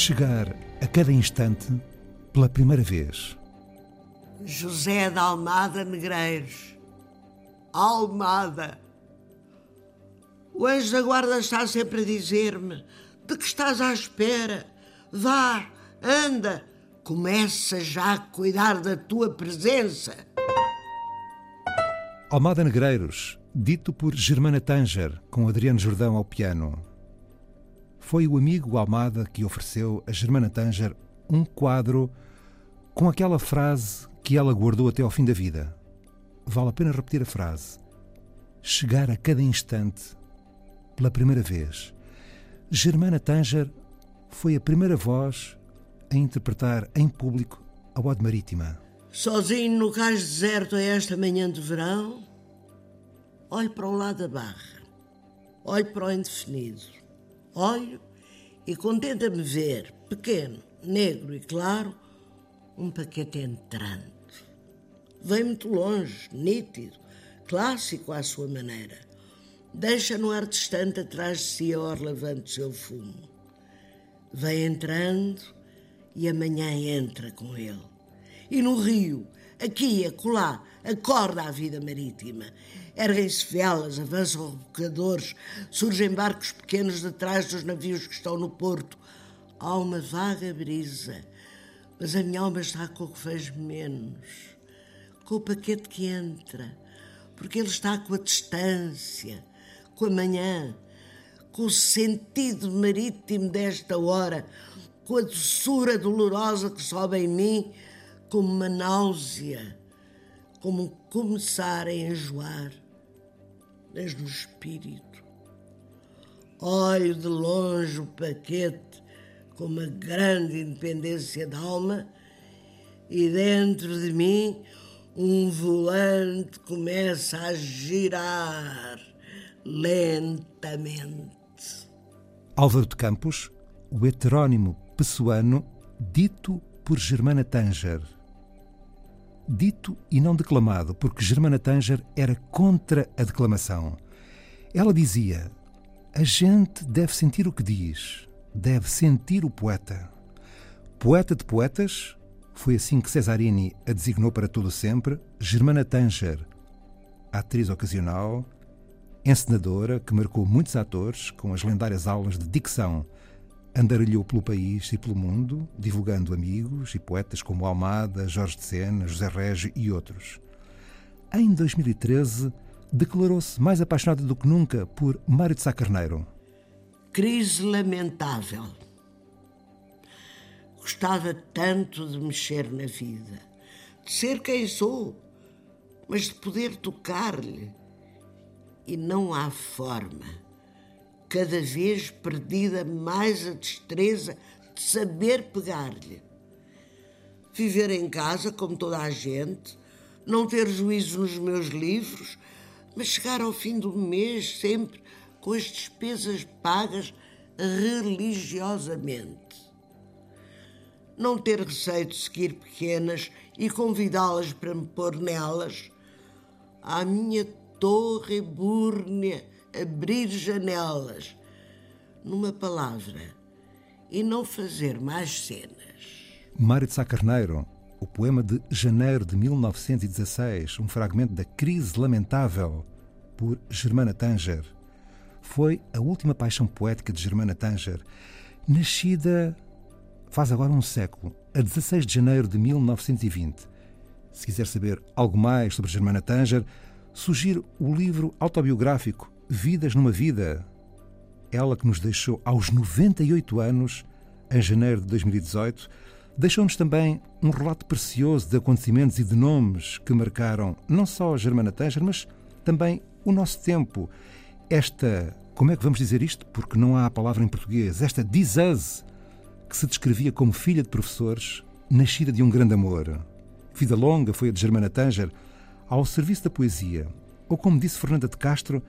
Chegar a cada instante pela primeira vez. José da Almada Negreiros. Almada. O anjo da guarda está sempre a dizer-me: de que estás à espera? Vá, anda, começa já a cuidar da tua presença. Almada Negreiros, dito por Germana Tanger, com Adriano Jordão ao piano. Foi o amigo Almada que ofereceu a Germana Tanger um quadro com aquela frase que ela guardou até ao fim da vida. Vale a pena repetir a frase. Chegar a cada instante pela primeira vez. Germana Tanger foi a primeira voz a interpretar em público a Ode Marítima. Sozinho no cais deserto a esta manhã de verão, olho para o lado da barra, olho para o indefinido, olho e contenta-me ver, pequeno, negro e claro, um paquete entrante. Vem muito longe, nítido, clássico à sua maneira. Deixa no ar distante atrás de si a orla do seu fumo. Vem entrando e amanhã entra com ele. E no rio, aqui e acolá, acorda a vida marítima. Erguem-se velas, avançam rebocadores, surgem barcos pequenos detrás dos navios que estão no porto. Há uma vaga brisa, mas a minha alma está com o que vejo menos, com o paquete que entra, porque ele está com a distância, com a manhã, com o sentido marítimo desta hora, com a doçura dolorosa que sobe em mim como uma náusea, como começar a enjoar, mas no espírito. Olho de longe o paquete com uma grande independência de alma e dentro de mim um volante começa a girar lentamente. Álvaro de Campos, o heterónimo pessoano dito por Germana Tanger. Dito e não declamado, porque Germana Tanger era contra a declamação. Ela dizia: a gente deve sentir o que diz, deve sentir o poeta. Poeta de poetas, foi assim que Cesarini a designou para todo sempre, Germana Tanger, atriz ocasional, encenadora que marcou muitos atores com as lendárias aulas de dicção Andarilhou pelo país e pelo mundo, divulgando amigos e poetas como Almada, Jorge de Sena, José Régio e outros. Em 2013, declarou-se mais apaixonada do que nunca por Mário de Sá Carneiro. Crise lamentável. Gostava tanto de mexer na vida, de ser quem sou, mas de poder tocar-lhe. E não há forma cada vez perdida mais a destreza de saber pegar-lhe. Viver em casa como toda a gente, não ter juízo nos meus livros, mas chegar ao fim do mês sempre com as despesas pagas religiosamente. Não ter receio de seguir pequenas e convidá-las para me pôr nelas. À minha torre búrnea abrir janelas, numa palavra, e não fazer mais cenas. Mário de Sá Carneiro, o poema de janeiro de 1916, um fragmento da Crise Lamentável, por Germana Tanger. Foi a última paixão poética de Germana Tanger, nascida faz agora um século, a 16 de janeiro de 1920. Se quiser saber algo mais sobre Germana Tanger, sugiro o livro autobiográfico Vidas numa Vida. Ela que nos deixou aos 98 anos, em janeiro de 2018, deixou-nos também um relato precioso de acontecimentos e de nomes que marcaram não só a Germana Tanger, mas também o nosso tempo. Esta, como é que vamos dizer isto? Porque não há a palavra em português. Esta Dizaz, que se descrevia como filha de professores, nascida de um grande amor. Vida longa foi a de Germana Tanger, ao serviço da poesia. Ou como disse Fernanda de Castro,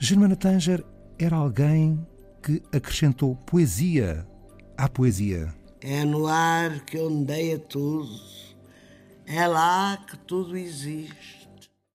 Germana Tanger era alguém que acrescentou poesia à poesia. É no ar que ondeia tudo, é lá que tudo existe.